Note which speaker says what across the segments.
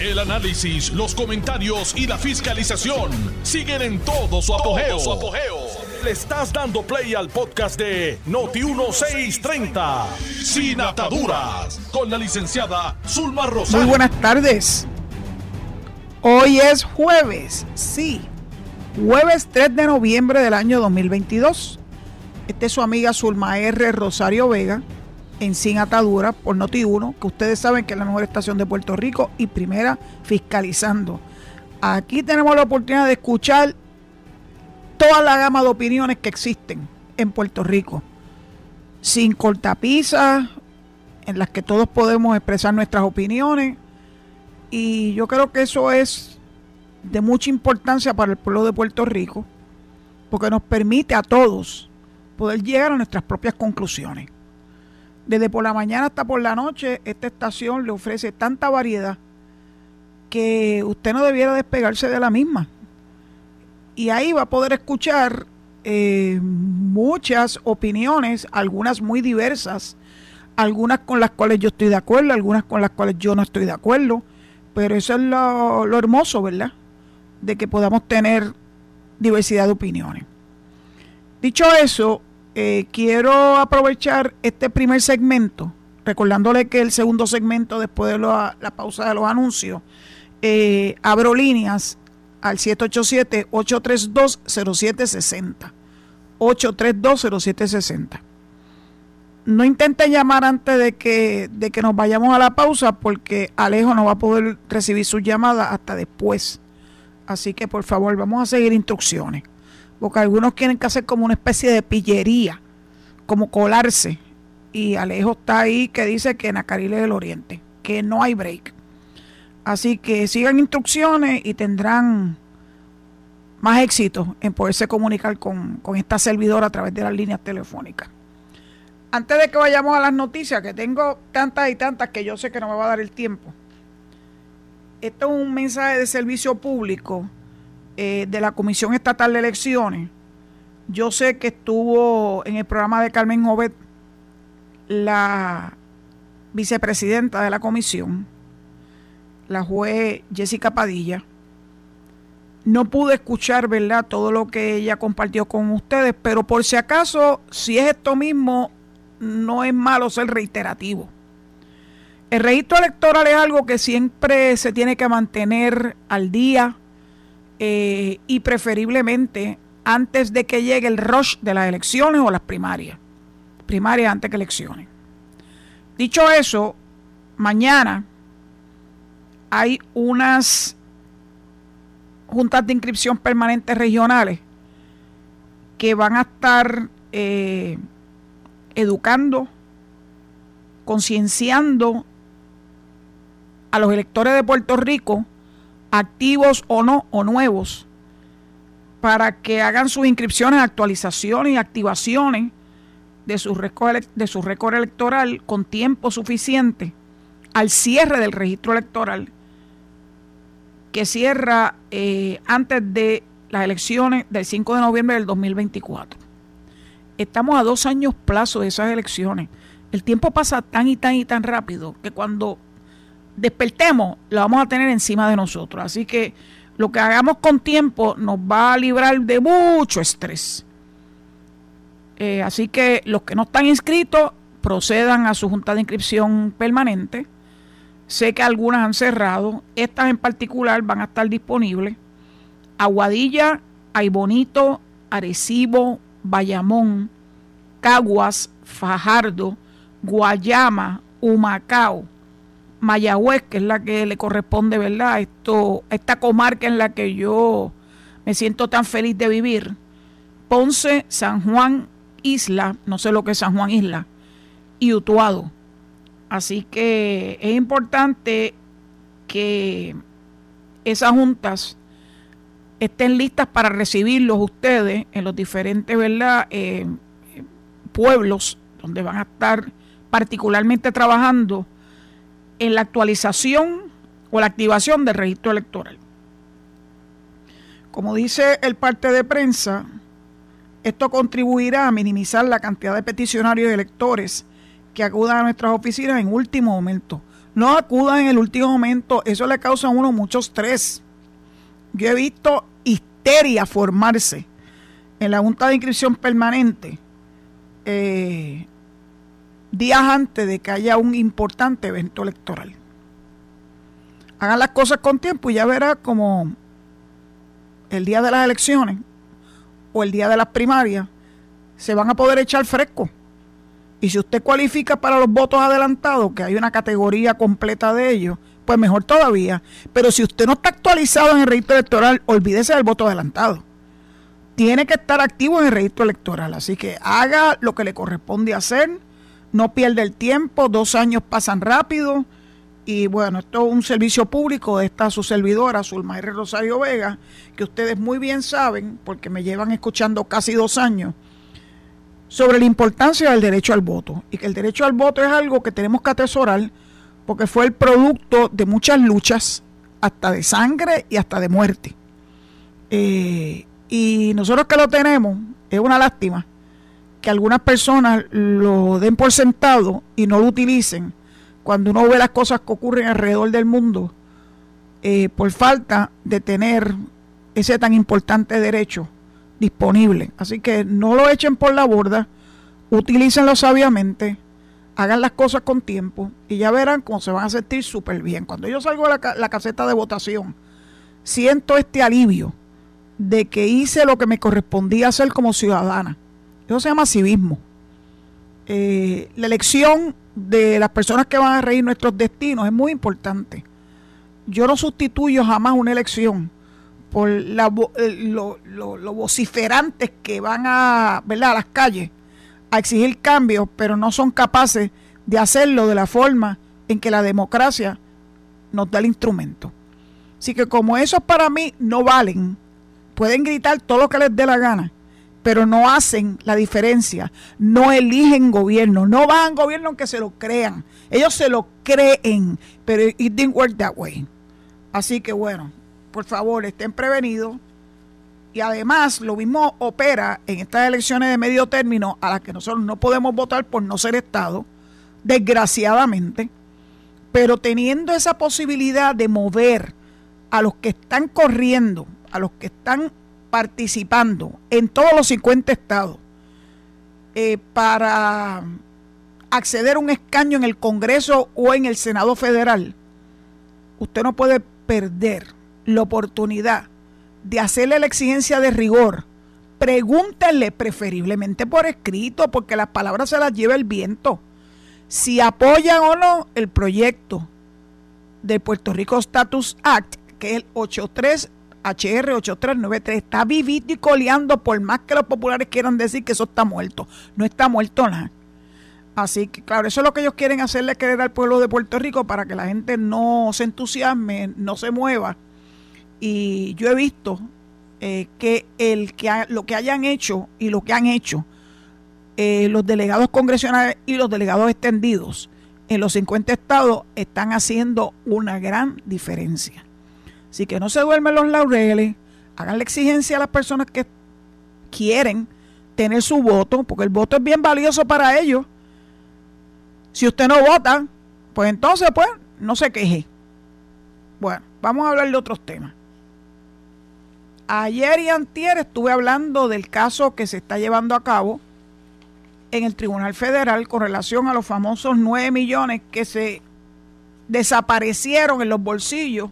Speaker 1: El análisis, los comentarios y la fiscalización siguen en todo su apogeo. Le estás dando play al podcast de Noti1630, Sin Ataduras, con la licenciada Zulma Rosario.
Speaker 2: Muy buenas tardes. Hoy es jueves, sí, jueves 3 de noviembre del año 2022. Esta es su amiga Zulma R. Rosario Vega en Sin Atadura por Noti1, que ustedes saben que es la mejor estación de Puerto Rico y primera fiscalizando. Aquí tenemos la oportunidad de escuchar toda la gama de opiniones que existen en Puerto Rico, sin cortapisas, en las que todos podemos expresar nuestras opiniones. Y yo creo que eso es de mucha importancia para el pueblo de Puerto Rico, porque nos permite a todos poder llegar a nuestras propias conclusiones. Desde por la mañana hasta por la noche, esta estación le ofrece tanta variedad que usted no debiera despegarse de la misma. Y ahí va a poder escuchar eh, muchas opiniones, algunas muy diversas, algunas con las cuales yo estoy de acuerdo, algunas con las cuales yo no estoy de acuerdo, pero eso es lo, lo hermoso, ¿verdad? De que podamos tener diversidad de opiniones. Dicho eso, eh, quiero aprovechar este primer segmento, recordándole que el segundo segmento, después de la, pausa de los anuncios, eh, abro líneas al 787-832-0760. 832-0760. No intente llamar antes de que, de que nos vayamos a la pausa porque Alejo no va a poder recibir su llamada hasta después. Así que por favor, vamos a seguir instrucciones porque algunos quieren que hacer como una especie de pillería, como colarse. Y Alejo está ahí que dice que en Acariles del Oriente, que no hay break. Así que sigan instrucciones y tendrán más éxito en poderse comunicar con, con esta servidora a través de las líneas telefónicas. Antes de que vayamos a las noticias, que tengo tantas y tantas que yo sé que no me va a dar el tiempo. Esto es un mensaje de servicio público eh, de la Comisión Estatal de Elecciones, yo sé que estuvo en el programa de Carmen Jovet la vicepresidenta de la comisión, la juez Jessica Padilla. No pude escuchar, ¿verdad?, todo lo que ella compartió con ustedes, pero por si acaso, si es esto mismo, no es malo ser reiterativo. El registro electoral es algo que siempre se tiene que mantener al día, eh, y preferiblemente antes de que llegue el rush de las elecciones o las primarias. Primarias antes que elecciones. Dicho eso, mañana hay unas juntas de inscripción permanentes regionales que van a estar eh, educando, concienciando a los electores de Puerto Rico activos o no, o nuevos, para que hagan sus inscripciones, actualizaciones y activaciones de su récord, de su récord electoral con tiempo suficiente al cierre del registro electoral que cierra eh, antes de las elecciones del 5 de noviembre del 2024. Estamos a dos años plazo de esas elecciones. El tiempo pasa tan y tan y tan rápido que cuando despertemos, la vamos a tener encima de nosotros. Así que lo que hagamos con tiempo nos va a librar de mucho estrés. Eh, así que los que no están inscritos procedan a su junta de inscripción permanente. Sé que algunas han cerrado, estas en particular van a estar disponibles. Aguadilla, Aybonito, Arecibo, Bayamón, Caguas, Fajardo, Guayama, Humacao, Mayagüez, que es la que le corresponde, ¿verdad? Esto, esta comarca en la que yo me siento tan feliz de vivir. Ponce, San Juan, Isla, no sé lo que es San Juan Isla, y Utuado. Así que es importante que esas juntas estén listas para recibirlos ustedes en los diferentes ¿verdad? Eh, pueblos donde van a estar particularmente trabajando en la actualización o la activación del registro electoral. Como dice el parte de prensa, esto contribuirá a minimizar la cantidad de peticionarios y electores que acudan a nuestras oficinas en último momento. no acudan en el último momento, eso le causa a uno mucho estrés. Yo he visto histeria formarse en la Junta de Inscripción Permanente eh, días antes de que haya un importante evento electoral. Hagan las cosas con tiempo y ya verá como el día de las elecciones o el día de las primarias se van a poder echar fresco. Y si usted cualifica para los votos adelantados, que hay una categoría completa de ellos, pues mejor todavía. Pero si usted no está actualizado en el registro electoral, olvídese del voto adelantado. Tiene que estar activo en el registro electoral. Así que haga lo que le corresponde hacer. No pierda el tiempo. Dos años pasan rápido. Y bueno, esto es un servicio público de esta su servidora, Zulmaire Rosario Vega, que ustedes muy bien saben, porque me llevan escuchando casi dos años sobre la importancia del derecho al voto y que el derecho al voto es algo que tenemos que atesorar porque fue el producto de muchas luchas, hasta de sangre y hasta de muerte. Eh, y nosotros que lo tenemos, es una lástima algunas personas lo den por sentado y no lo utilicen cuando uno ve las cosas que ocurren alrededor del mundo eh, por falta de tener ese tan importante derecho disponible. Así que no lo echen por la borda, utilícenlo sabiamente, hagan las cosas con tiempo y ya verán cómo se van a sentir súper bien. Cuando yo salgo de la, caseta de votación, siento este alivio de que hice lo que me correspondía hacer como ciudadana. Eso se llama civismo. Eh, la elección de las personas que van a reír nuestros destinos es muy importante. Yo no sustituyo jamás una elección por la, lo, vociferantes que van a, ¿verdad? a las calles a exigir cambios, pero no son capaces de hacerlo de la forma en que la democracia nos da el instrumento. Así que como esos para mí no valen, pueden gritar todo lo que les dé la gana, pero no hacen la diferencia, no eligen gobierno, no van gobierno aunque se lo crean, ellos se lo creen, pero it didn't work that way. Así que bueno, por favor, estén prevenidos. Y además, lo mismo opera en estas elecciones de medio término a las que nosotros no podemos votar por no ser Estado, desgraciadamente, pero teniendo esa posibilidad de mover a los que están corriendo, a los que están participando en todos los 50 estados, eh, para acceder a un escaño en el Congreso o en el Senado Federal, usted no puede perder la oportunidad de hacerle la exigencia de rigor, pregúntenle preferiblemente por escrito, porque las palabras se las lleva el viento. Si apoyan o no el proyecto de Puerto Rico Status Act, que es el 83 HR 8393, está vivito y coleando por más que los populares quieran decir que eso está muerto. No está muerto nada. Así que, claro, eso es lo que ellos quieren hacerle creer al pueblo de Puerto Rico para que la gente no se entusiasme, no se mueva y yo he visto eh, que, el, que lo que hayan hecho y lo que han hecho eh, los delegados congresionales y los delegados extendidos en los 50 estados están haciendo una gran diferencia. Así que no se duermen los laureles, hagan la exigencia a las personas que quieren tener su voto, porque el voto es bien valioso para ellos. Si usted no vota, pues entonces, pues, no se queje. Bueno, vamos a hablar de otros temas. Ayer y antier estuve hablando del caso que se está llevando a cabo en el Tribunal Federal con relación a los famosos 9 millones que se desaparecieron en los bolsillos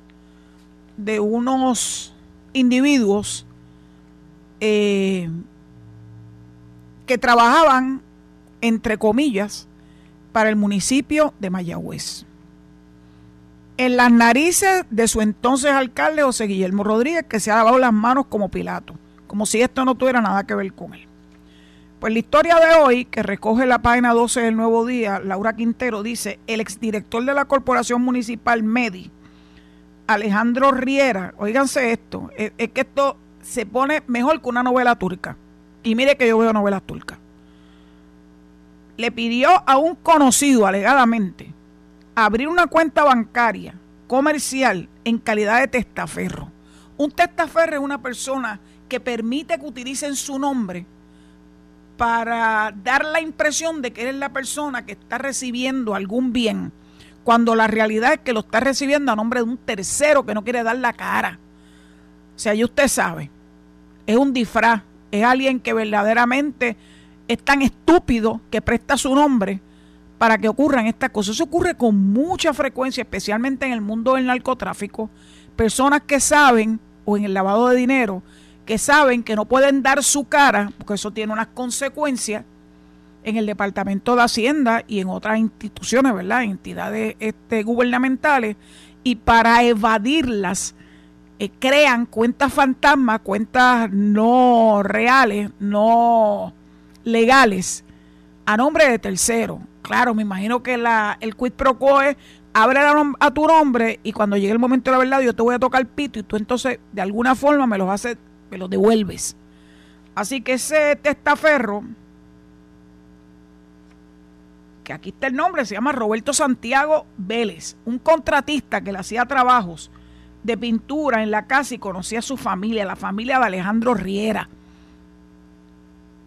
Speaker 2: de unos individuos eh, que trabajaban, entre comillas, para el municipio de Mayagüez en las narices de su entonces alcalde José Guillermo Rodríguez, que se ha lavado las manos como Pilato, como si esto no tuviera nada que ver con él. Pues la historia de hoy, que recoge la página 12 del Nuevo Día, Laura Quintero dice, el exdirector de la Corporación Municipal MEDI, Alejandro Riera, oíganse esto, es, es que esto se pone mejor que una novela turca. Y mire que yo veo novelas turcas. Le pidió a un conocido, alegadamente, abrir una cuenta bancaria comercial en calidad de testaferro. Un testaferro es una persona que permite que utilicen su nombre para dar la impresión de que eres la persona que está recibiendo algún bien cuando la realidad es que lo está recibiendo a nombre de un tercero que no quiere dar la cara. O sea, ya usted sabe, es un disfraz, es alguien que verdaderamente es tan estúpido que presta su nombre para que ocurran estas cosas. Eso ocurre con mucha frecuencia, especialmente en el mundo del narcotráfico. Personas que saben, o en el lavado de dinero, que saben que no pueden dar su cara, porque eso tiene unas consecuencias en el Departamento de Hacienda y en otras instituciones, ¿verdad? Entidades este, gubernamentales, y para evadirlas eh, crean cuentas fantasmas, cuentas no reales, no legales, a nombre de terceros. Claro, me imagino que el quid pro quo es abre a tu nombre y cuando llegue el momento de la verdad yo te voy a tocar el pito y tú entonces de alguna forma me los haces, me los devuelves. Así que ese testaferro, que aquí está el nombre, se llama Roberto Santiago Vélez, un contratista que le hacía trabajos de pintura en la casa y conocía a su familia, la familia de Alejandro Riera,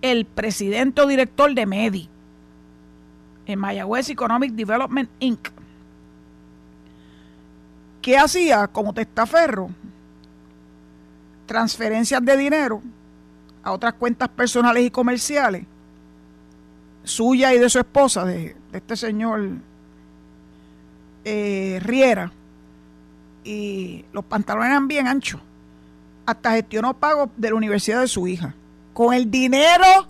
Speaker 2: el presidente o director de MEDI, en Mayagüez Economic Development Inc. ¿Qué hacía como testaferro? Transferencias de dinero a otras cuentas personales y comerciales, suya y de su esposa, de, este señor eh, Riera, y los pantalones eran bien anchos. Hasta gestionó pagos de la universidad de su hija. Con el dinero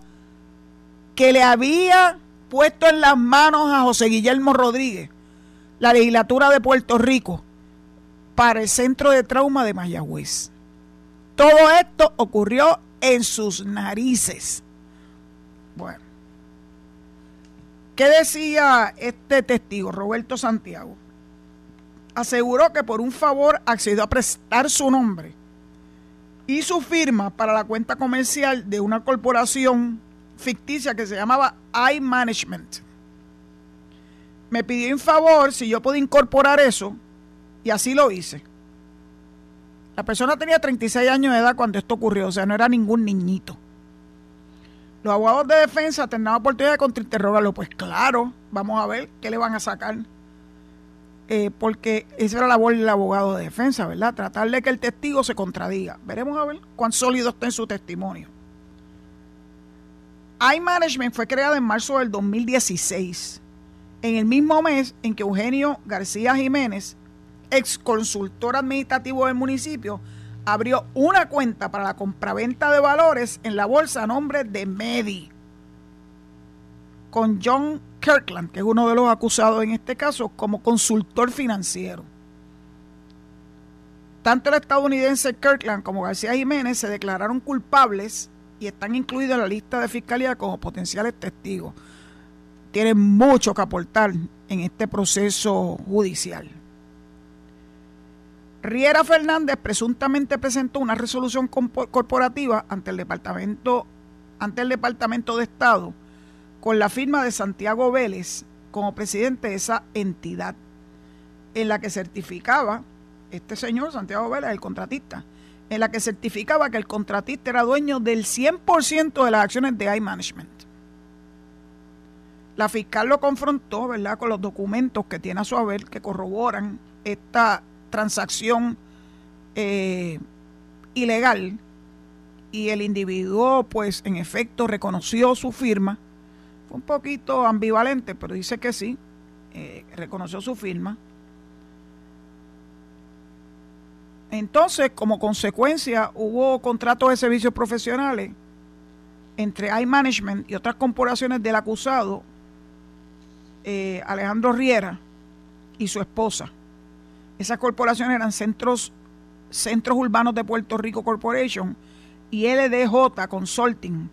Speaker 2: que le había puesto en las manos a José Guillermo Rodríguez, la legislatura de Puerto Rico, para el centro de trauma de Mayagüez. Todo esto ocurrió en sus narices. Bueno, ¿qué decía este testigo, Roberto Santiago? Aseguró que por un favor accedió a prestar su nombre y su firma para la cuenta comercial de una corporación ficticia que se llamaba iManagement. Me pidió un favor si yo podía incorporar eso y así lo hice. La persona tenía 36 años de edad cuando esto ocurrió, o sea, no era ningún niñito. Los abogados de defensa tendrán oportunidad de contrainterrogarlo. Pues claro, vamos a ver qué le van a sacar. Eh, porque esa era la labor del abogado de defensa, ¿verdad? Tratar de que el testigo se contradiga. Veremos a ver cuán sólido está en su testimonio. iManagement fue creada en marzo del 2016, en el mismo mes en que Eugenio García Jiménez ex consultor administrativo del municipio, abrió una cuenta para la compraventa de valores en la bolsa a nombre de Medi, con John Kirkland, que es uno de los acusados en este caso, como consultor financiero. Tanto el estadounidense Kirkland como García Jiménez se declararon culpables y están incluidos en la lista de fiscalía como potenciales testigos. Tienen mucho que aportar en este proceso judicial. Riera Fernández presuntamente presentó una resolución corporativa ante el Departamento, ante el Departamento de Estado con la firma de Santiago Vélez como presidente de esa entidad, en la que certificaba, este señor Santiago Vélez, el contratista, en la que certificaba que el contratista era dueño del 100% de las acciones de iManagement. La fiscal lo confrontó, ¿verdad?, con los documentos que tiene a su haber que corroboran esta transacción eh, ilegal y el individuo pues en efecto reconoció su firma. Fue un poquito ambivalente, pero dice que sí, eh, reconoció su firma. Entonces, como consecuencia, hubo contratos de servicios profesionales entre iManagement y otras corporaciones del acusado, eh, Alejandro Riera, y su esposa. Esas corporaciones eran Centros, Centros Urbanos de Puerto Rico Corporation y LDJ Consulting.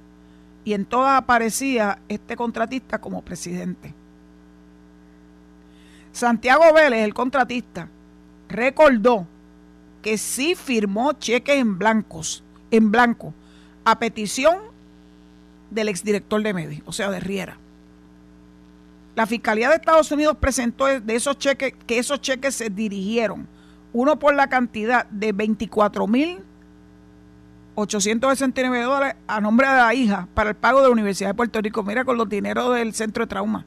Speaker 2: Y en todas aparecía este contratista como presidente. Santiago Vélez, el contratista, recordó que sí firmó cheques en blancos, en blanco, a petición del exdirector de Medi, o sea, de Riera. La Fiscalía de Estados Unidos presentó de esos cheques que esos cheques se dirigieron, uno por la cantidad de 24 mil 869 dólares a nombre de la hija para el pago de la Universidad de Puerto Rico. Mira con los dineros del centro de trauma.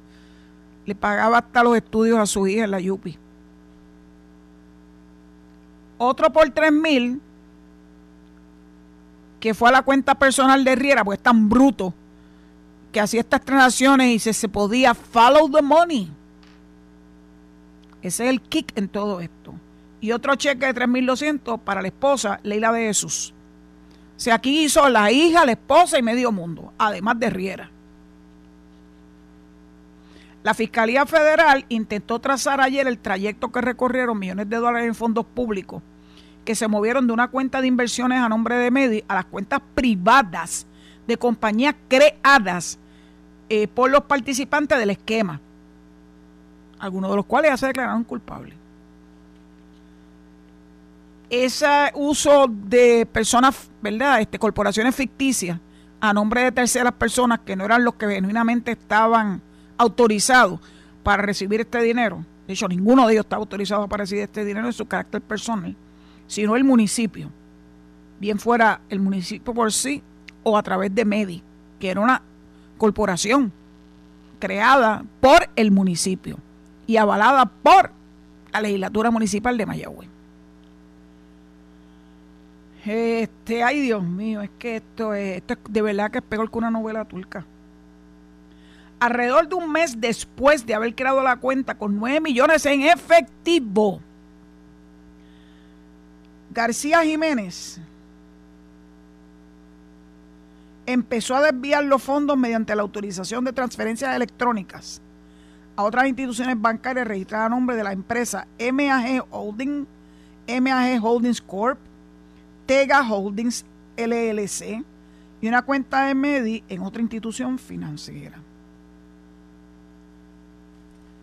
Speaker 2: le pagaba hasta los estudios a su hija en la Yupi. Otro por 3 mil, que fue a la cuenta personal de Riera, pues es tan bruto que hacía estas transacciones y se, se podía follow the money. Ese es el kick en todo esto. Y otro cheque de 3.200 para la esposa, Leila de Jesús. O sea, aquí hizo la hija, la esposa y medio mundo, además de Riera. La Fiscalía Federal intentó trazar ayer el trayecto que recorrieron millones de dólares en fondos públicos que se movieron de una cuenta de inversiones a nombre de Medi a las cuentas privadas de compañías creadas eh, por los participantes del esquema, algunos de los cuales ya se declararon culpables. Ese uso de personas, ¿verdad? Este, corporaciones ficticias a nombre de terceras personas que no eran los que genuinamente estaban autorizado para recibir este dinero. De hecho, ninguno de ellos está autorizado para recibir este dinero en su carácter personal, sino el municipio. Bien fuera el municipio por sí o a través de MEDI, que era una corporación creada por el municipio y avalada por la legislatura municipal de Mayagüez. Este, ay Dios mío, es que esto es, esto es de verdad que es peor que una novela turca alrededor de un mes después de haber creado la cuenta con 9 millones en efectivo. García Jiménez empezó a desviar los fondos mediante la autorización de transferencias electrónicas a otras instituciones bancarias registradas a nombre de la empresa MAG Holding, MAG Holdings Corp, Tega Holdings LLC y una cuenta de MEDI en otra institución financiera.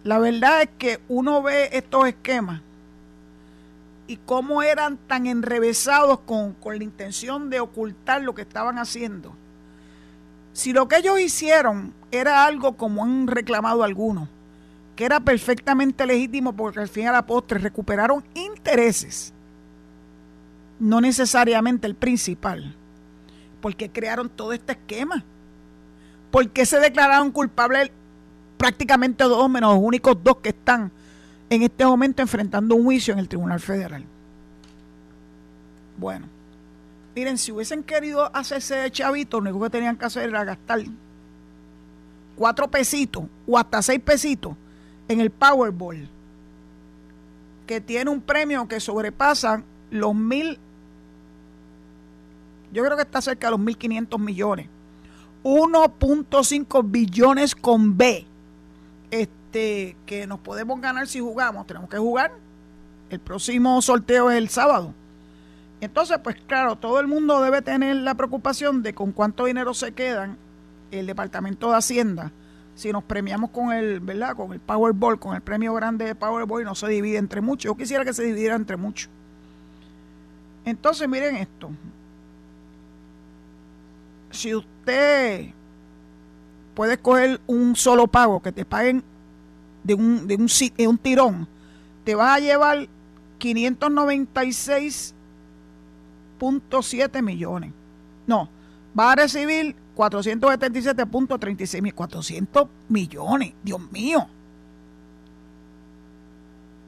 Speaker 2: La verdad es que uno ve estos esquemas y cómo eran tan enrevesados con, la intención de ocultar lo que estaban haciendo. Si lo que ellos hicieron era algo como han reclamado algunos, que era perfectamente legítimo porque al fin a la postre recuperaron intereses, no necesariamente el principal, porque crearon todo este esquema. ¿Por qué se declararon culpables prácticamente dos menos los únicos dos que están en este momento enfrentando un juicio en el Tribunal Federal. Bueno, miren, si hubiesen querido hacerse chavito, lo único que tenían que hacer era gastar cuatro pesitos o hasta seis pesitos en el Powerball, que tiene un premio que sobrepasa los mil, yo creo que está cerca de los mil quinientos millones. 1.5 billones con B este, que nos podemos ganar si jugamos, tenemos que jugar. El próximo sorteo es el sábado. Entonces, pues claro, todo el mundo debe tener la preocupación de con cuánto dinero se quedan el Departamento de Hacienda si nos premiamos con el, ¿verdad? Con el Powerball, con el premio grande de Powerball no se divide entre muchos. Yo quisiera que se dividiera entre muchos. Entonces, miren esto. Si usted puede escoger un solo pago, que te paguen de un, de un, un tirón, te vas a llevar 596.7 millones. No, vas a recibir 477.36 mil, 400 millones, Dios mío.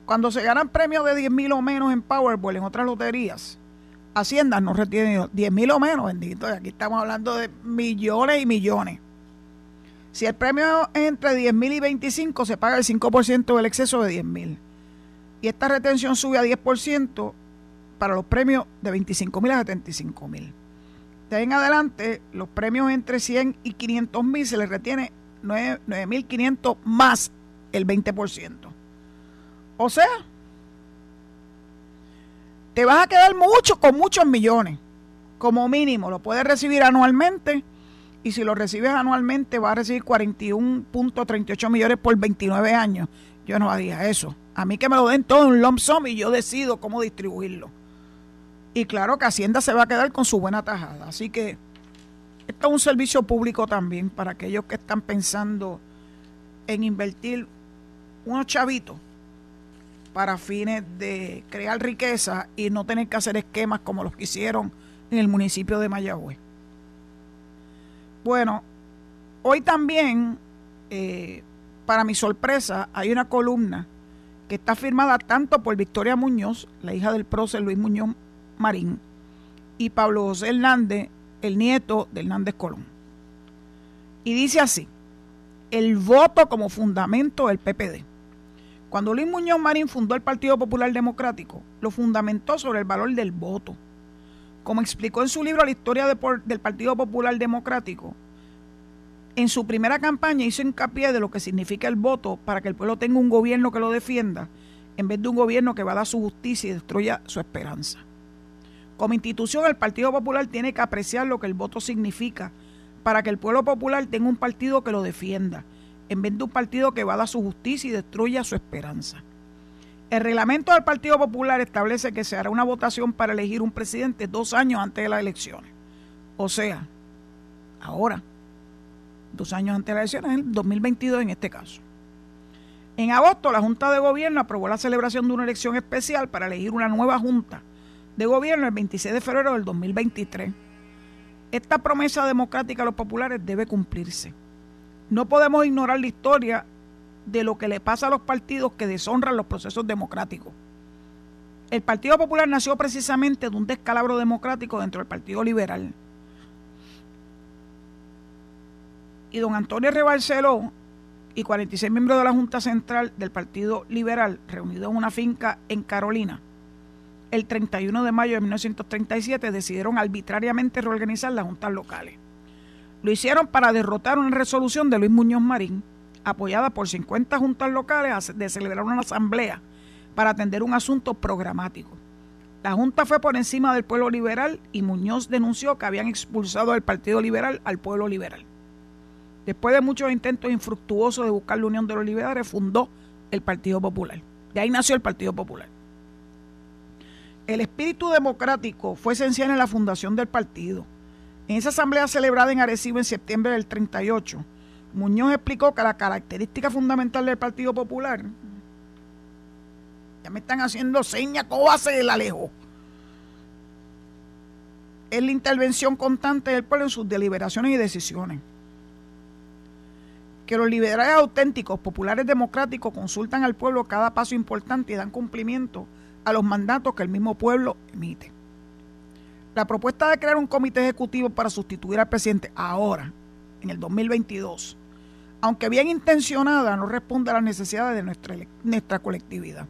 Speaker 2: Cuando se ganan premios de 10 mil o menos en Powerball, en otras loterías, Hacienda no retiene 10 mil o menos, bendito. Aquí estamos hablando de millones y millones. Si el premio es entre 10 mil y 25, se paga el 5% del exceso de 10 mil. Y esta retención sube a 10% para los premios de 25 mil a 75 mil. De ahí en adelante, los premios entre 100 y 500 mil se les retiene 9.500 más el 20%. O sea, te vas a quedar mucho con muchos millones. Como mínimo, lo puedes recibir anualmente y si lo recibes anualmente va a recibir 41.38 millones por 29 años. Yo no haría eso. A mí que me lo den todo en un lump sum y yo decido cómo distribuirlo. Y claro que Hacienda se va a quedar con su buena tajada. Así que esto es un servicio público también para aquellos que están pensando en invertir unos chavitos para fines de crear riqueza y no tener que hacer esquemas como los que hicieron en el municipio de Mayagüez. Bueno, hoy también eh, para mi sorpresa, hay una columna que está firmada tanto por Victoria Muñoz, la hija del prócer Luis Muñoz Marín, y Pablo José Hernández, el nieto de Hernández Colón. Y dice así, el voto como fundamento del PPD. Cuando Luis Muñoz Marín fundó el Partido Popular Democrático, lo fundamentó sobre el valor del voto. Como explicó en su libro La historia del Partido Popular Democrático, en su primera campaña hizo hincapié de lo que significa el voto para que el pueblo tenga un gobierno que lo defienda, en vez de un gobierno que va a dar su justicia y destruya su esperanza. Como institución, el Partido Popular tiene que apreciar lo que el voto significa para que el pueblo popular tenga un partido que lo defienda en vez de un partido que va a dar su justicia y destruya su esperanza. El reglamento del Partido Popular establece que se hará una votación para elegir un presidente dos años antes de las elecciones. O sea, ahora, dos años antes de las elecciones, en 2022 en este caso. En agosto, la Junta de Gobierno aprobó la celebración de una elección especial para elegir una nueva Junta de Gobierno el 26 de febrero del 2023. Esta promesa democrática a los populares debe cumplirse. No podemos ignorar la historia de lo que le pasa a los partidos que deshonran los procesos democráticos. El Partido Popular nació precisamente de un descalabro democrático dentro del Partido Liberal. Y don Antonio Rebalceló y 46 miembros de la Junta Central del Partido Liberal, reunidos en una finca en Carolina, el 31 de mayo de 1937 decidieron arbitrariamente reorganizar las juntas locales. Lo hicieron para derrotar una resolución de Luis Muñoz Marín, apoyada por 50 juntas locales, de celebrar una asamblea para atender un asunto programático. La Junta fue por encima del pueblo liberal y Muñoz denunció que habían expulsado al Partido Liberal al pueblo liberal. Después de muchos intentos infructuosos de buscar la unión de los liberales, fundó el Partido Popular. De ahí nació el Partido Popular. El espíritu democrático fue esencial en la fundación del partido en esa asamblea celebrada en Arecibo en septiembre del 38, Muñoz explicó que la característica fundamental del Partido Popular, ya me están haciendo señas, ¿cómo hace el alejo? Es la intervención constante del pueblo en sus deliberaciones y decisiones. Que los liberales auténticos, populares democráticos, consultan al pueblo cada paso importante y dan cumplimiento a los mandatos que el mismo pueblo emite. La propuesta de crear un comité ejecutivo para sustituir al presidente ahora, en el 2022, aunque bien intencionada, no responde a las necesidades de nuestra, nuestra colectividad.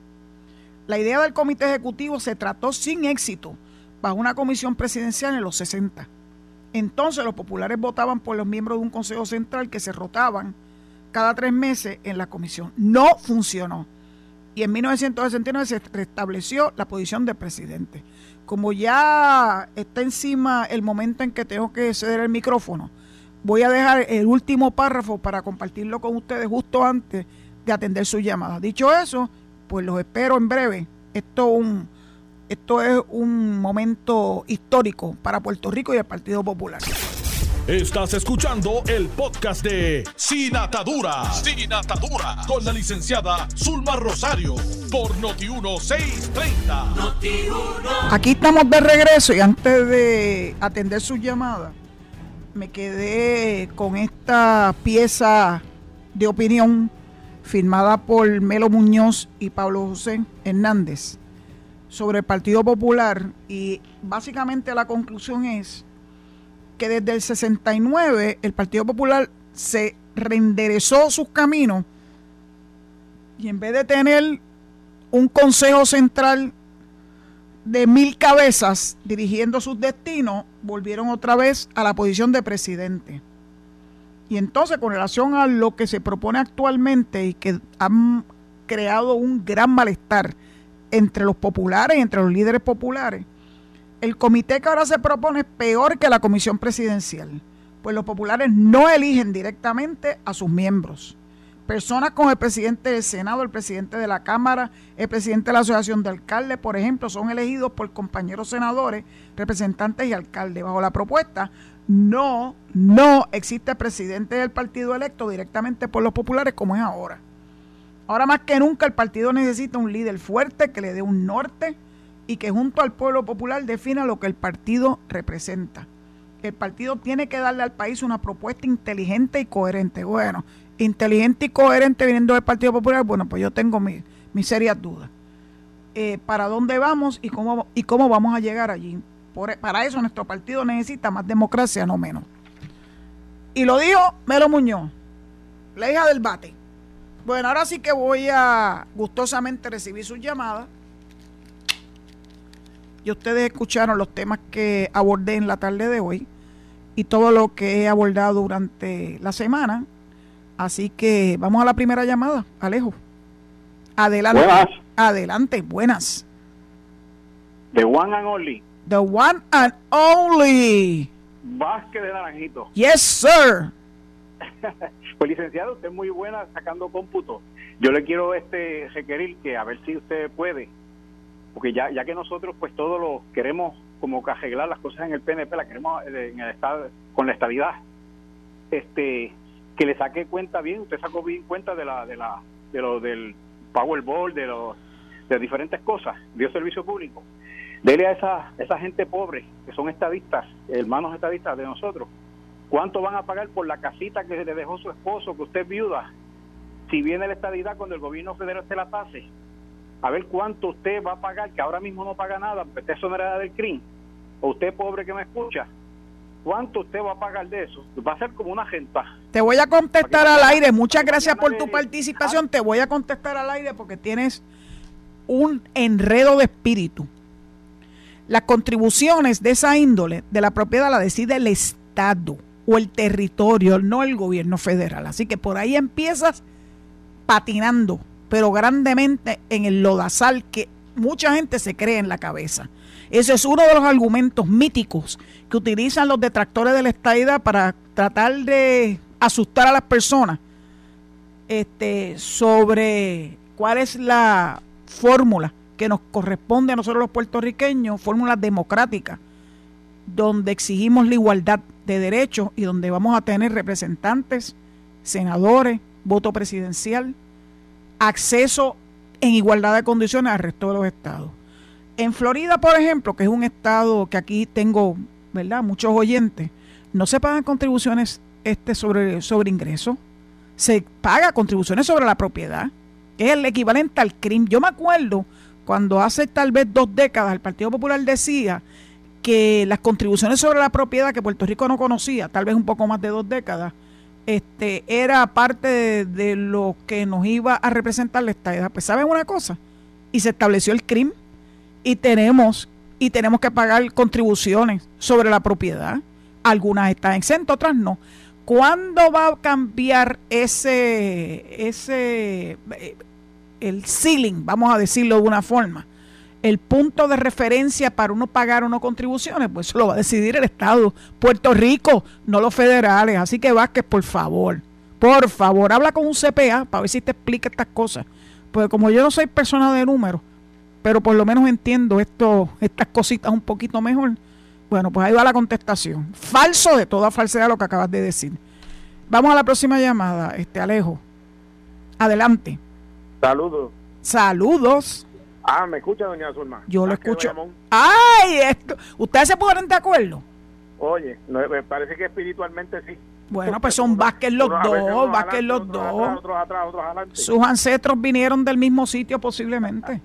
Speaker 2: La idea del comité ejecutivo se trató sin éxito bajo una comisión presidencial en los 60. Entonces los populares votaban por los miembros de un consejo central que se rotaban cada tres meses en la comisión. No funcionó. Y en 1969 se restableció la posición de presidente como ya está encima el momento en que tengo que ceder el micrófono, voy a dejar el último párrafo para compartirlo con ustedes justo antes de atender su llamada. Dicho eso, pues los espero en breve. Esto, esto es un momento histórico para Puerto Rico y el Partido Popular.
Speaker 1: Estás escuchando el podcast de Sin Atadura. Sin Atadura. Con la licenciada Zulma Rosario. Por Noti1630. Noti
Speaker 2: Aquí estamos de regreso y antes de atender su llamada, me quedé con esta pieza de opinión firmada por Melo Muñoz y Pablo José Hernández sobre el Partido Popular y básicamente la conclusión es que desde el 69 el Partido Popular se reenderezó sus caminos y en vez de tener un consejo central de mil cabezas dirigiendo sus destinos, volvieron otra vez a la posición de presidente. Y entonces, con relación a lo que se propone actualmente y que han creado un gran malestar entre los populares entre los líderes populares, el comité que ahora se propone es peor que la comisión presidencial, pues los populares no eligen directamente a sus miembros. Personas como el presidente del Senado, el presidente de la Cámara, el presidente de la Asociación de Alcaldes, por ejemplo, son elegidos por compañeros senadores, representantes y alcaldes. Bajo la propuesta, no, no existe presidente del partido electo directamente por los populares como es ahora. Ahora más que nunca el partido necesita un líder fuerte que le dé un norte, y que junto al pueblo popular defina lo que el partido representa. El partido tiene que darle al país una propuesta inteligente y coherente. Bueno, inteligente y coherente viniendo del Partido Popular, bueno, pues yo tengo mis mi serias dudas. Eh, ¿Para dónde vamos y cómo, y cómo vamos a llegar allí? para eso nuestro partido necesita más democracia, no menos. Y lo dijo Melo Muñoz, la hija del bate. Bueno, ahora sí que voy a gustosamente recibir sus llamadas. Y ustedes escucharon los temas que abordé en la tarde de hoy y todo lo que he abordado durante la semana. Así que vamos a la primera llamada, Alejo. Adelante. Buenas. Adelante, buenas.
Speaker 3: The one and only.
Speaker 2: The one and only.
Speaker 3: Vázquez de Naranjito.
Speaker 2: Yes, sir.
Speaker 3: pues licenciado, usted es muy buena sacando cómputo. Yo le quiero este requerir que a ver si usted puede, porque ya ya que nosotros pues todos lo queremos como que arreglar las cosas en el PNP, la queremos eh, en el estado con la estabilidad. Este que le saque cuenta bien, usted sacó bien cuenta de la de la de lo del Powerball, de los de diferentes cosas, dio servicio público. Dele a esa, esa gente pobre, que son estadistas, hermanos estadistas de nosotros, ¿cuánto van a pagar por la casita que le dejó su esposo, que usted es viuda? Si viene la estadidad cuando el gobierno federal se la pase, a ver cuánto usted va a pagar, que ahora mismo no paga nada, porque usted es sonerada del CRIM, o usted pobre que me escucha, ¿cuánto usted va a pagar de eso? Va a ser como una gente.
Speaker 2: Te voy a contestar al aire, muchas gracias por tu participación, te voy a contestar al aire porque tienes un enredo de espíritu. Las contribuciones de esa índole de la propiedad la decide el Estado o el territorio, no el gobierno federal. Así que por ahí empiezas patinando, pero grandemente en el lodazal que mucha gente se cree en la cabeza. Ese es uno de los argumentos míticos que utilizan los detractores de la estadidad para tratar de asustar a las personas este, sobre cuál es la fórmula que nos corresponde a nosotros los puertorriqueños, fórmula democrática, donde exigimos la igualdad de derechos y donde vamos a tener representantes, senadores, voto presidencial, acceso en igualdad de condiciones al resto de los estados. En Florida, por ejemplo, que es un estado que aquí tengo, ¿verdad?, muchos oyentes, no se pagan contribuciones este sobre, sobre ingresos, se paga contribuciones sobre la propiedad, es el equivalente al crimen. Yo me acuerdo cuando hace tal vez dos décadas el Partido Popular decía que las contribuciones sobre la propiedad que Puerto Rico no conocía, tal vez un poco más de dos décadas, este, era parte de, lo que nos iba a representar la estadía. Pues saben una cosa, y se estableció el crimen y tenemos y tenemos que pagar contribuciones sobre la propiedad. Algunas están exentas, otras no. ¿Cuándo va a cambiar ese, ese el ceiling, vamos a decirlo de una forma, el punto de referencia para uno pagar o no contribuciones, pues eso lo va a decidir el Estado, Puerto Rico, no los federales. Así que Vázquez, por favor, por favor, habla con un CPA para ver si te explica estas cosas. Porque como yo no soy persona de números, pero por lo menos entiendo esto, estas cositas un poquito mejor, bueno, pues ahí va la contestación. Falso de toda falsedad lo que acabas de decir. Vamos a la próxima llamada, este Alejo. Adelante.
Speaker 3: Saludos.
Speaker 2: Saludos.
Speaker 3: Ah, ¿me escucha, doña Zulma?
Speaker 2: Yo lo escucho. ¡Ay! Esto. ¿Ustedes se ponen de acuerdo?
Speaker 3: Oye, me parece que espiritualmente sí.
Speaker 2: Bueno, pues son Vázquez los dos, Vázquez los dos. Sus ancestros vinieron del mismo sitio posiblemente.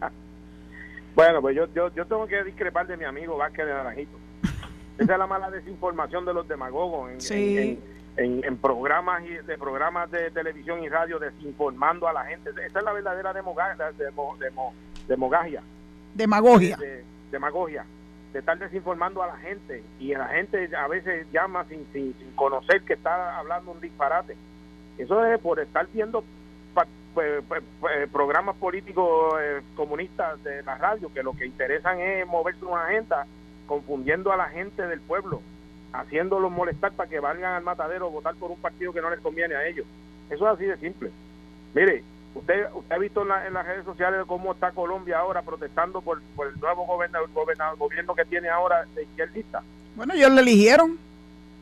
Speaker 3: bueno, pues yo, yo, yo tengo que discrepar de mi amigo Vázquez de Naranjito. Esa es la mala desinformación de los demagogos en,
Speaker 2: sí
Speaker 3: en, programas y de programas de televisión y radio desinformando a la gente. Esa es la verdadera demogagia. demogagia.
Speaker 2: Demagogia.
Speaker 3: De, demagogia. De estar desinformando a la gente. Y la gente a veces llama sin, sin, conocer que está hablando un disparate. Eso es por estar viendo programas políticos eh, comunistas de la radio que lo que interesan es moverse una agenda confundiendo a la gente del pueblo haciéndolos molestar para que vayan al matadero votar por un partido que no les conviene a ellos. Eso es así de simple. Mire, usted, usted ha visto en, las redes sociales cómo está Colombia ahora protestando por, el nuevo gobernador, gobierno que tiene ahora de izquierdista.
Speaker 2: Bueno, ellos le eligieron.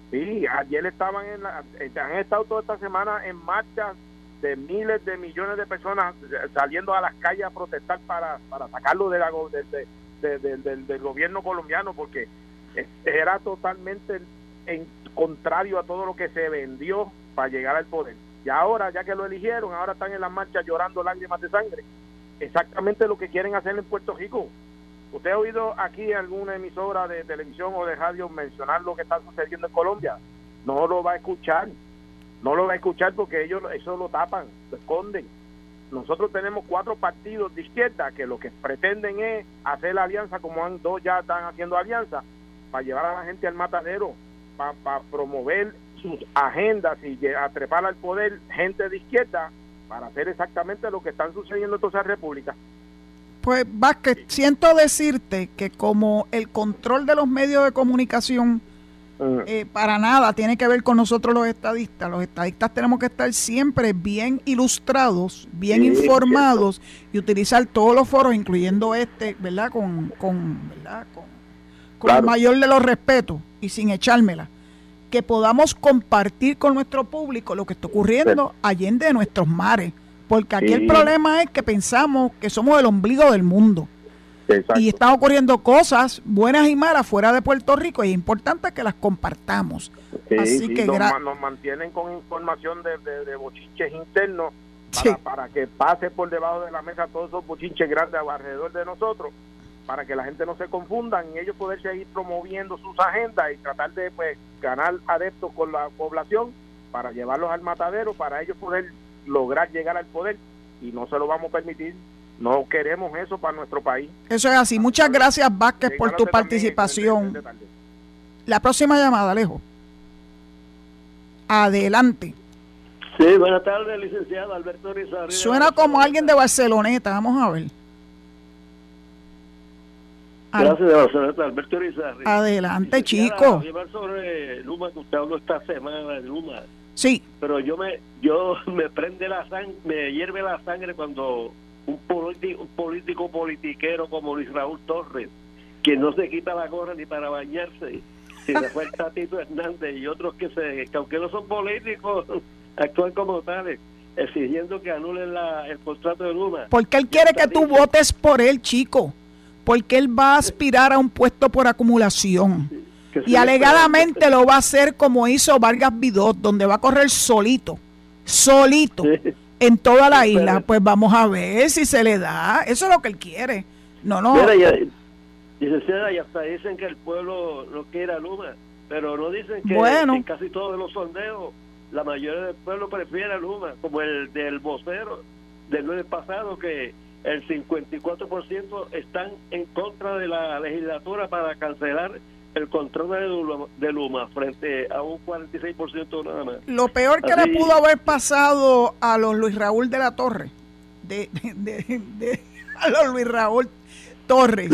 Speaker 3: Sí, ayer estaban en la, eh, han estado toda esta semana en marcha de miles de millones de personas saliendo a las calles a protestar para, para sacarlo de la, del gobierno colombiano porque era totalmente en contrario a todo lo que se vendió para llegar al poder.
Speaker 4: Y ahora, ya que lo eligieron, ahora están en las marchas llorando lágrimas de sangre. Exactamente lo que quieren hacer en Puerto Rico. ¿Usted ha oído aquí alguna emisora de televisión o de radio mencionar lo que está sucediendo en Colombia? No lo va a escuchar. No lo va a escuchar porque ellos eso lo tapan, lo esconden. Nosotros tenemos cuatro partidos de izquierda que lo que pretenden es hacer la alianza, como han, dos ya están haciendo alianza, para llevar a la gente al matadero, para, promover sus agendas y a trepar al poder gente de izquierda para hacer exactamente lo que están sucediendo en todas las repúblicas.
Speaker 2: Pues Vázquez, siento decirte que como el control de los medios de comunicación eh, para nada tiene que ver con nosotros los estadistas. Los estadistas tenemos que estar siempre bien ilustrados, bien informados y utilizar todos los foros, incluyendo este, ¿verdad? Con, con, ¿verdad? con, el mayor de los respetos y sin echármela. Que podamos compartir con nuestro público lo que está ocurriendo allende de nuestros mares. Porque aquí el problema es que pensamos que somos el ombligo del mundo. Y están ocurriendo cosas buenas y malas fuera de Puerto Rico y es importante que las compartamos.
Speaker 4: Así que nos, nos, mantienen con información de, de, bochinches internos para, que pase por debajo de la mesa todos esos bochinches grandes alrededor de nosotros para que la gente no se confundan y ellos poder seguir promoviendo sus agendas y tratar de pues, ganar adeptos con la población para llevarlos al matadero, para ellos poder lograr llegar al poder y no se lo vamos a permitir. No queremos eso para nuestro país.
Speaker 2: Eso es así. Muchas gracias, Vázquez, por tu participación. La próxima llamada, Alejo. Adelante.
Speaker 5: Sí, buenas tardes, licenciado Alberto Rizarri.
Speaker 2: Suena como alguien de Barceloneta, vamos a ver.
Speaker 5: Gracias, Alberto Rizarri.
Speaker 2: Adelante, chico.
Speaker 5: sobre Luma, que usted habló esta semana de Luma.
Speaker 2: Sí.
Speaker 5: Pero yo me, yo me prende la sangre, me hierve la sangre cuando un político, un político politiquero como Luis Raúl Torres, que no se quita la gorra ni para bañarse, si se fue Tatito Hernández y otros que, se, que aunque no son políticos, actúan como tales exigiendo que anulen la, el contrato de Luma.
Speaker 2: Porque él quiere que tú votes por él, chico. Porque él va a aspirar a un puesto por acumulación. y alegadamente lo va a hacer como hizo Vargas Vidot, donde va a correr solito. Solito en toda la isla, pues vamos a ver si se le da. Eso es lo que él quiere. No, no.
Speaker 5: Ya, y hasta dicen que el pueblo no quiere a Luma, pero no dicen que en casi todos los sondeos la mayoría del pueblo prefiere a Luma, como el del vocero del lunes pasado, que el 54% están en contra de la legislatura para cancelar el control de Luma, frente a un 46% nada más.
Speaker 2: Lo peor que le pudo haber pasado a los Luis Raúl de la Torre, de, a los Luis Raúl Torres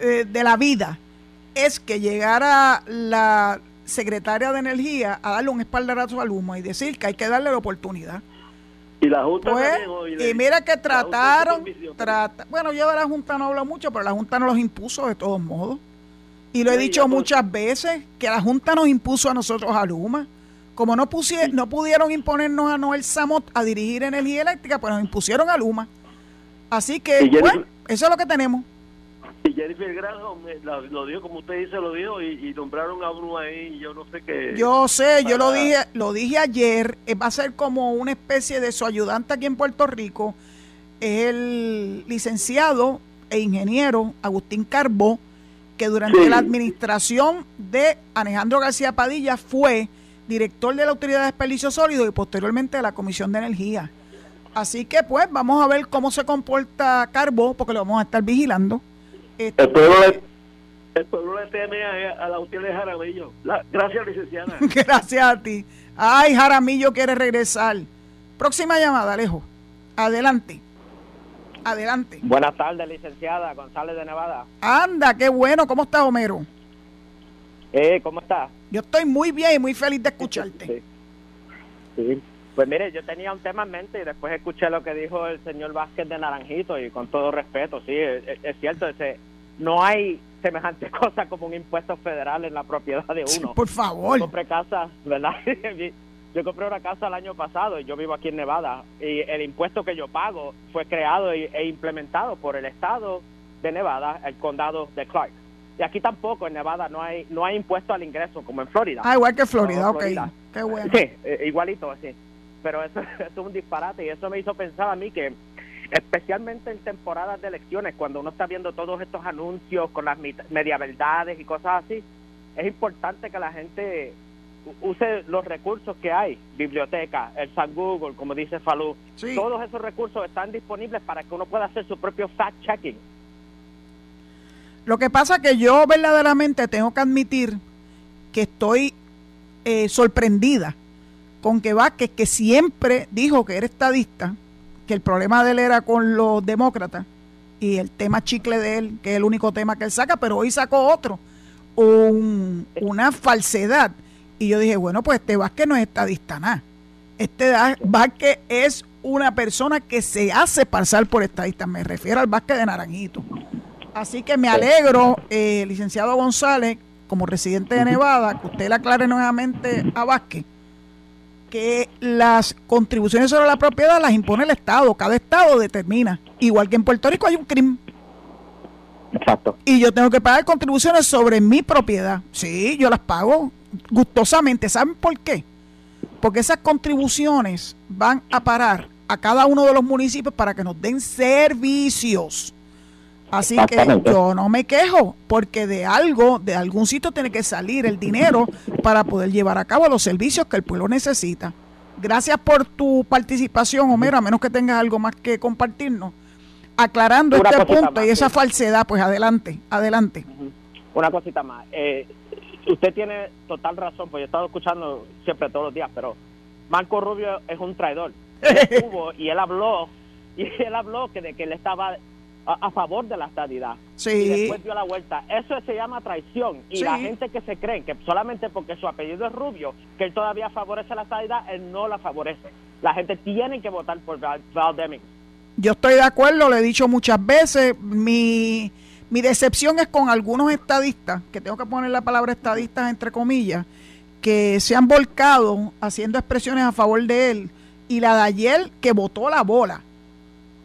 Speaker 2: eh, de la vida, es que llegara la secretaria de Energía a darle un espaldarazo a Luma y decir que hay que darle la oportunidad.
Speaker 5: Y la Junta
Speaker 2: pues, Y mira que trataron, trata, bueno, yo de la Junta no hablo mucho, pero la Junta no los impuso de todos modos. Y lo he dicho muchas veces, que la Junta nos impuso a nosotros a Luma. Como no, no pudieron imponernos a Noel Samot a dirigir energía eléctrica, pues nos impusieron a Luma. Así que, bueno, eso es lo que tenemos.
Speaker 5: Y Jennifer Graham lo dijo, como usted dice, lo dijo, y, nombraron a uno ahí, y yo no sé qué.
Speaker 2: Yo sé, yo lo dije, lo dije ayer, eh, va a ser como una especie de su ayudante aquí en Puerto Rico, es el licenciado e ingeniero Agustín Carbó, que durante la administración de Alejandro García Padilla fue director de la Autoridad de Desperdicio Sólido y posteriormente de la Comisión de Energía. Así que pues vamos a ver cómo se comporta Carbó, porque lo vamos a estar vigilando.
Speaker 5: Este, el, pueblo le, el pueblo le teme a, la UTI de Jaramillo. gracias, licenciada.
Speaker 2: gracias a ti. Ay, Jaramillo quiere regresar. Próxima llamada, Alejo. Adelante. Adelante.
Speaker 6: Buenas tardes, licenciada González de Nevada.
Speaker 2: Anda, qué bueno. ¿Cómo estás, Homero?
Speaker 6: Eh, ¿cómo estás?
Speaker 2: Yo estoy muy bien y muy feliz de escucharte.
Speaker 6: Sí. Pues mire, yo tenía un tema en mente y después escuché lo que dijo el señor Vázquez de Naranjito y con todo respeto, sí, es, cierto, ese, no hay semejante cosa como un impuesto federal en la propiedad de uno.
Speaker 2: por favor.
Speaker 6: Yo compré casa, ¿verdad? Yo compré una casa el año pasado y yo vivo aquí en Nevada y el impuesto que yo pago fue creado e implementado por el estado de Nevada, el condado de Clark. Y aquí tampoco en Nevada no hay no hay impuesto al ingreso como en Florida.
Speaker 2: Ah, igual que Florida, ok. Qué bueno.
Speaker 6: Sí, eh, igualito así. Pero eso, es un disparate y eso me hizo pensar a mí que especialmente en temporadas de elecciones, cuando uno está viendo todos estos anuncios con las media verdades y cosas así, es importante que la gente use los recursos que hay, biblioteca, el San Google, como dice Falú, todos esos recursos están disponibles para que uno pueda hacer su propio fact-checking.
Speaker 2: Lo que pasa que yo verdaderamente tengo que admitir que estoy eh, sorprendida con que Vázquez, que siempre dijo que era estadista, que el problema de él era con los demócratas y el tema chicle de él, que es el único tema que él saca, pero hoy sacó otro, una falsedad. Y yo dije, bueno, pues este Vázquez no es estadista nada. Este Vázquez es una persona que se hace pasar por estadista. Me refiero al Vázquez de Naranjito. Así que me alegro, eh, licenciado González, como residente de Nevada, que usted le aclare nuevamente a Vázquez que las contribuciones sobre la propiedad las impone el Estado. Cada Estado determina. Igual que en Puerto Rico hay un crimen.
Speaker 6: Exacto.
Speaker 2: Y yo tengo que pagar contribuciones sobre mi propiedad. Sí, yo las pago gustosamente. ¿Saben por qué? Porque esas contribuciones van a parar a cada uno de los municipios para que nos den servicios. Así que yo no me quejo, porque de algo, de algún sitio tiene que salir el dinero para poder llevar a cabo los servicios que el pueblo necesita. Gracias por tu participación, Homero, a menos que tengas algo más que compartirnos. Aclarando este punto y esa falsedad, pues adelante, adelante.
Speaker 6: Una cosita más. Eh, usted tiene total razón, pues yo he estado escuchando siempre todos los días, pero Marco Rubio es un traidor. y él habló, y él habló que de que él estaba a, favor de la estadidad.
Speaker 2: Sí.
Speaker 6: Y después dio la vuelta. Eso se llama traición. Y la gente que se cree que solamente porque su apellido es rubio, que él todavía favorece la estadidad, él no la favorece. La gente tiene que votar por Val.
Speaker 2: Yo estoy de acuerdo, lo he dicho muchas veces. Mi, mi decepción es con algunos estadistas, que tengo que poner la palabra estadistas entre comillas, que se han volcado haciendo expresiones a favor de él. Y la de ayer que votó la bola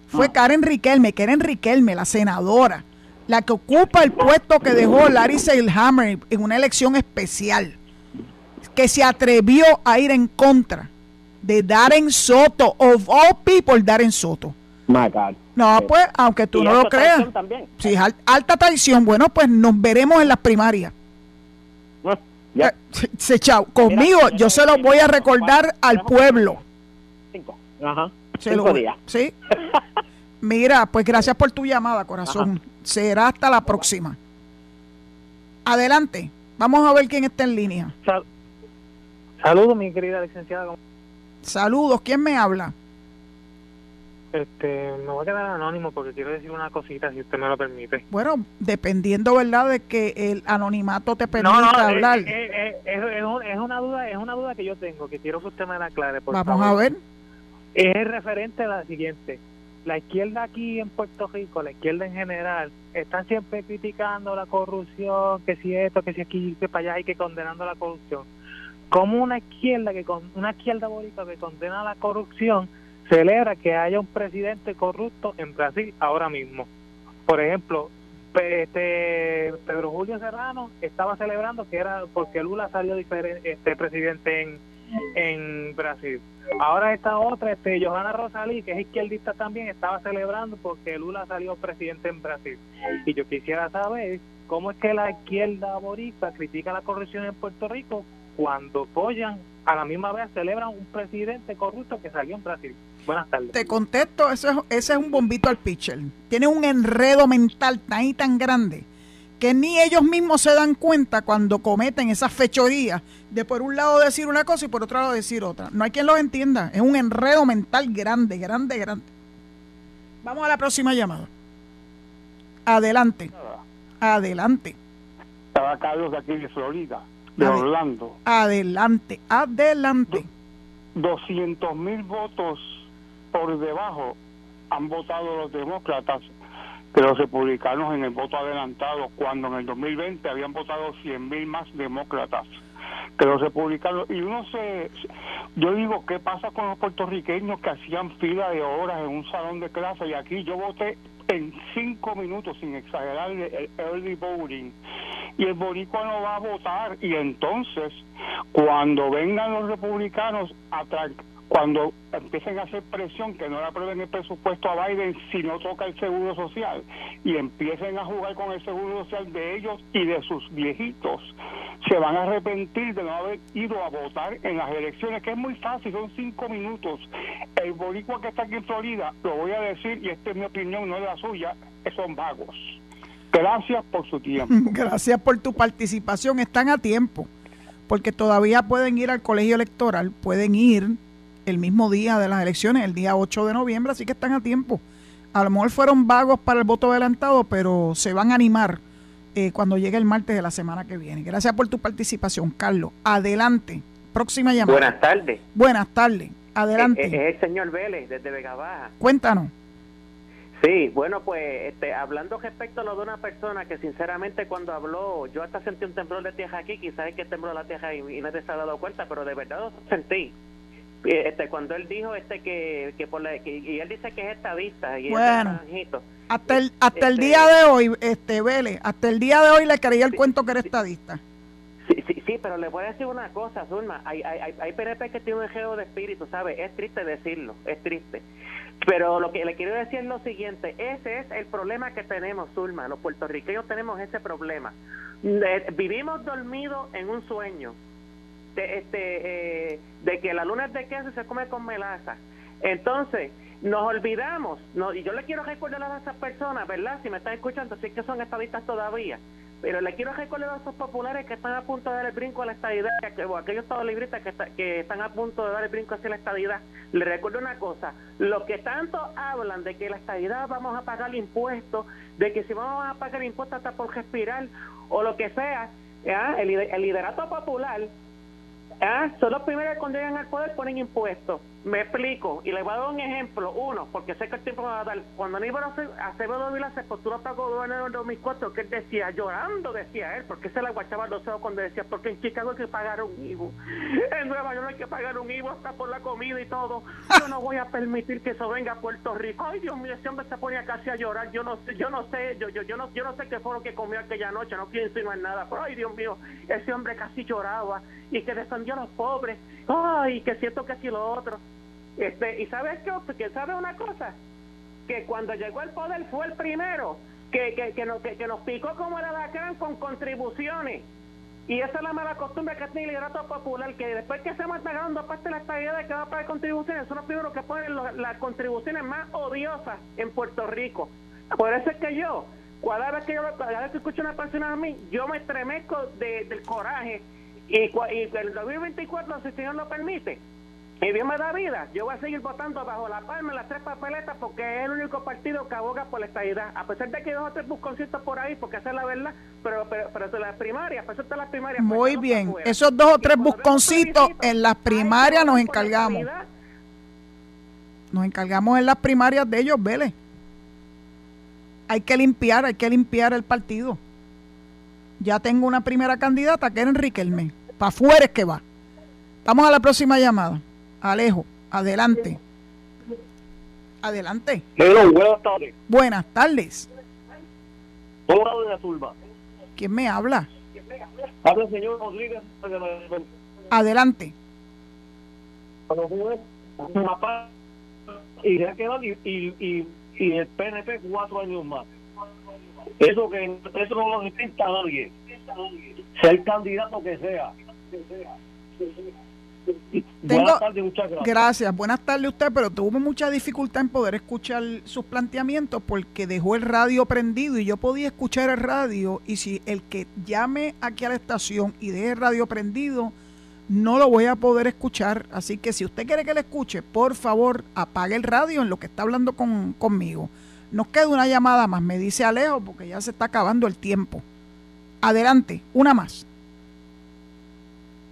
Speaker 2: fue Karen Riquelme, Karen Riquelme, la senadora, la que ocupa el puesto que dejó Larry Seilhammer en una elección especial, que se atrevió a ir en contra de Darren Soto, of all people, Darren Soto.
Speaker 6: My God.
Speaker 2: No, pues, aunque tú no lo creas.
Speaker 6: También.
Speaker 2: Sí, alta traición. Bueno, pues nos veremos en las primarias.
Speaker 6: Eh,
Speaker 2: se, chao. Conmigo, yo se lo voy a recordar al pueblo.
Speaker 6: Cinco. Ajá.
Speaker 2: Cinco días. Sí. Mira, pues gracias por tu llamada, corazón. Será hasta la próxima. Adelante. Vamos a ver quién está en línea.
Speaker 7: Saludos, mi querida licenciada.
Speaker 2: Saludos. ¿Quién me habla?
Speaker 7: Este, me voy a quedar anónimo porque quiero decir una cosita, si usted me lo permite.
Speaker 2: Bueno, dependiendo, ¿verdad?, de que el anonimato te permita hablar.
Speaker 7: Es, una duda, es una duda que yo tengo, que quiero que usted me la aclare, por
Speaker 2: Vamos a ver.
Speaker 7: Es referente a la siguiente la izquierda aquí en Puerto Rico, la izquierda en general, están siempre criticando la corrupción, que si esto, que si aquí, que para allá, hay que condenando la corrupción. Como una izquierda que con una izquierda bonita que condena la corrupción celebra que haya un presidente corrupto en Brasil ahora mismo. Por ejemplo, este Pedro Julio Serrano estaba celebrando que era porque Lula salió diferente, este presidente en en Brasil. Ahora esta otra, este Johanna Rosalí, que es izquierdista también, estaba celebrando porque Lula salió presidente en Brasil. Y yo quisiera saber cómo es que la izquierda boricua critica la corrupción en Puerto Rico cuando apoyan, a la misma vez celebran un presidente corrupto que salió en Brasil. Buenas tardes.
Speaker 2: Te contesto, ese, ese es un bombito al pitcher. Tiene un enredo mental tan y tan grande que ni ellos mismos se dan cuenta cuando cometen esas fechorías de por un lado decir una cosa y por otro lado decir otra. No hay quien los entienda. Es un enredo mental grande, grande, grande. Vamos a la próxima llamada. Adelante. Adelante.
Speaker 8: Estaba Carlos de aquí de Florida, de Orlando.
Speaker 2: Adelante, adelante.
Speaker 8: 200 mil votos por debajo han votado los demócratas que los republicanos en el voto adelantado, cuando en el 2020 habían votado 100 mil más demócratas que los republicanos. Y uno se. Yo digo, ¿qué pasa con los puertorriqueños que hacían fila de horas en un salón de clase? Y aquí yo voté en cinco minutos, sin exagerar, el early voting. Y el boricua no va a votar. Y entonces, cuando vengan los republicanos a cuando empiecen a hacer presión que no le aprueben el presupuesto a Biden si no toca el seguro social y empiecen a jugar con el seguro social de ellos y de sus viejitos, se van a arrepentir de no haber ido a votar en las elecciones, que es muy fácil, son cinco minutos. El boricua que está aquí en Florida, lo voy a decir, y esta es mi opinión, no es la suya, son vagos. Gracias por su tiempo.
Speaker 2: Gracias por tu participación. Están a tiempo, porque todavía pueden ir al colegio electoral, pueden ir el mismo día de las elecciones, el día 8 de noviembre, así que están a tiempo. A lo mejor fueron vagos para el voto adelantado, pero se van a animar eh, cuando llegue el martes de la semana que viene. Gracias por tu participación, Carlos. Adelante. Próxima llamada.
Speaker 9: Buenas tardes.
Speaker 2: Buenas tardes. Adelante.
Speaker 9: Es, es el señor Vélez, desde Vega Baja.
Speaker 2: Cuéntanos.
Speaker 9: Sí, bueno, pues este, hablando respecto a lo de una persona que sinceramente cuando habló, yo hasta sentí un temblor de tierra aquí, quizás es que tembló la tierra y, y no te has dado cuenta, pero de verdad lo sentí. Este, cuando él dijo este que, que por la, y él dice que es estadista y
Speaker 2: bueno, hasta el hasta el este día de hoy este Vélez hasta el día de hoy le creía el cuento que era estadista
Speaker 9: sí, sí, sí pero le voy a decir una cosa Zulma hay, hay, hay PNP que tiene un geo de espíritu ¿sabe? es triste decirlo es triste pero lo que le quiero decir es lo siguiente, ese es el problema que tenemos, Zulma, los puertorriqueños tenemos ese problema. vivimos dormidos en un sueño de, este, eh, de que la luna es de queso se come con melaza. Entonces, nos olvidamos, no, y yo le quiero recordar a esas personas, ¿verdad? Si me están escuchando, sí que son estadistas todavía, pero le quiero recordar a esos populares que están a punto de dar el brinco a la estadidad, o aquellos estados libristas que, que están a punto de dar el brinco hacia la estadidad. Le recuerdo una cosa, los que tanto hablan de que la estadidad vamos a pagar impuestos, de que si vamos a pagar impuestos hasta por respirar, o lo que sea, el, el liderato popular Ah, son los primeros que cuando llegan al poder ponen impuestos. Me explico y les voy a dar un ejemplo. Uno, porque sé que el tiempo me va a dar. Cuando Aníbal Acevedo Vila se postuló para gobernador en 2004, que él decía, llorando decía él, porque se le aguachaba los ojos cuando decía, porque en Chicago hay que pagar un IVU. En Nueva York hay que pagar un IVU hasta por la comida y todo. Yo no voy a permitir que eso venga a Puerto Rico. Ay, Dios mío, ese hombre se ponía casi a llorar. Yo no sé, yo no sé, yo, yo, yo, no, yo no sé qué fue lo que comió aquella noche, no quiero insinuar nada. Pero, ay, Dios mío, ese hombre casi lloraba y que defendió a los pobres. Ay, que siento que si lo otro. Este, y sabes qué, que sabe una cosa, que cuando llegó al poder fue el primero que, que, que, nos, que, nos picó como el alacrán con contribuciones. Y esa es la mala costumbre que tiene el liderato popular, que después que se van pagando parte de la estabilidad de que va a pagar contribuciones, son los primeros que ponen las contribuciones más odiosas en Puerto Rico. Por eso es que yo, cada vez que yo cada vez que escucho una persona a mí, yo me estremezco de, del coraje y, y el 2024, si el Señor lo permite, y Dios me da vida, yo voy a seguir votando bajo la palma en las tres papeletas porque es el único partido que aboga por la estabilidad. A pesar de que hay dos o tres busconcitos por ahí, porque esa es la verdad, pero, pero, pero de las primarias, a pesar de las primarias.
Speaker 2: Pues, Muy bien, esos dos o tres busconcitos en las primarias nos encargamos. Nos encargamos en las primarias de ellos, Vélez. Hay que limpiar, hay que limpiar el partido. Ya tengo una primera candidata que era Enrique Elme. Para afuera es que va. Vamos a la próxima llamada. Alejo, adelante. Adelante.
Speaker 10: buenas tardes.
Speaker 2: Buenas tardes.
Speaker 10: Hola, doña Zulma.
Speaker 2: ¿Quién me habla?
Speaker 10: Habla el señor Rodríguez.
Speaker 2: Adelante.
Speaker 10: Y quedado y, y, y, el PNP cuatro años más. Eso que eso no lo necesita nadie. Sea el candidato que sea.
Speaker 2: Buenas tardes, muchas gracias. Gracias, buenas tardes usted, pero tuvo mucha dificultad en poder escuchar sus planteamientos porque dejó el radio prendido y yo podía escuchar el radio y si el que llame aquí a la estación y deje el radio prendido, no lo voy a poder escuchar. Así que si usted quiere que le escuche, por favor, apague el radio en lo que está hablando con, conmigo. Nos queda una llamada más, me dice Alejo, porque ya se está acabando el tiempo. Adelante, una más.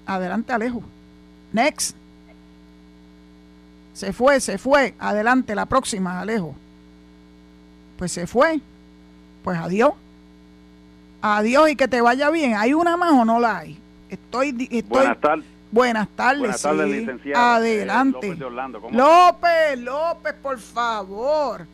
Speaker 2: Adelante, Alejo. Next. Se fue, se fue. Adelante, la próxima, Alejo. Pues se fue. Pues adiós. Adiós y que te vaya bien. ¿Hay una más o no la hay? Estoy. estoy
Speaker 11: Buenas tardes.
Speaker 2: Buenas tardes, Buenas tardes licenciado. Adelante. López, de Orlando. López, López, por favor.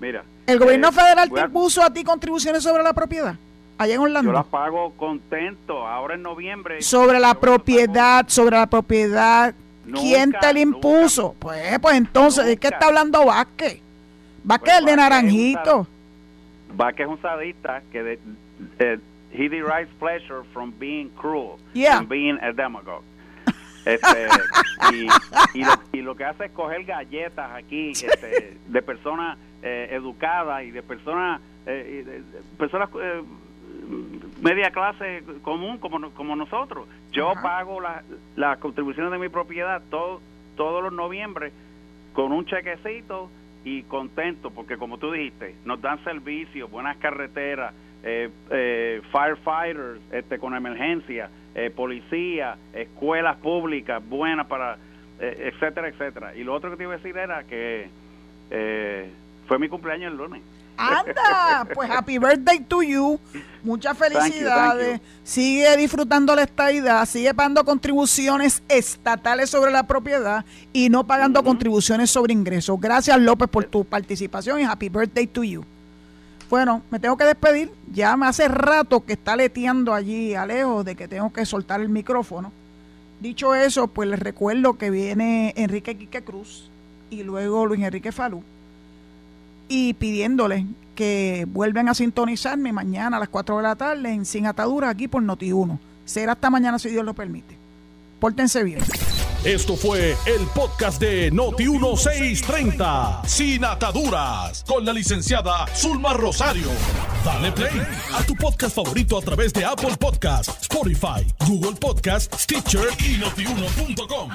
Speaker 11: Mira.
Speaker 2: ¿El gobierno eh, federal te impuso a ti contribuciones sobre la propiedad? Allá en Orlando.
Speaker 11: Yo las pago contento, ahora en noviembre.
Speaker 2: Sobre la propiedad, sobre la propiedad ¿Quién te lo impuso? pues, pues entonces, ¿de qué está hablando Vázquez? Vázquez pues, el de Naranjito.
Speaker 11: Vázquez es un sadista que de, eh, he derives pleasure from being cruel, from being a demagogue. Este, y, lo, que hace es coger galletas aquí este, de personas eh, educadas y de personas eh, personas eh, media clase común como, como nosotros. Yo pago las la contribuciones de mi propiedad todo, todos los noviembre con un chequecito y contento porque como tú dijiste, nos dan servicios, buenas carreteras, eh, eh, firefighters este, con emergencia, eh, policía, escuelas públicas buenas para, etcétera, etcétera. Y lo otro que te iba a decir era que fue mi cumpleaños el lunes.
Speaker 2: Anda, pues happy birthday to you. Muchas felicidades. Sigue disfrutando la estadidad, sigue pagando contribuciones estatales sobre la propiedad y no pagando contribuciones sobre ingresos. Gracias López por tu participación y happy birthday to you. Bueno, me tengo que despedir. Ya me hace rato que está leteando allí a lejos de que tengo que soltar el micrófono. Dicho eso, pues les recuerdo que viene Enrique Quique Cruz y luego Luis Enrique Falú. Y pidiéndoles que vuelvan a sintonizarme mañana a las 4 de la tarde en Sin Ataduras aquí por Noti1. Será hasta mañana si Dios lo permite. Pórtense bien.
Speaker 1: Esto fue el podcast de Noti1630, sin ataduras, con la licenciada Zulma Rosario. Dale play a tu podcast favorito a través de Apple Podcasts, Spotify, Google Podcasts, Stitcher y notiuno.com.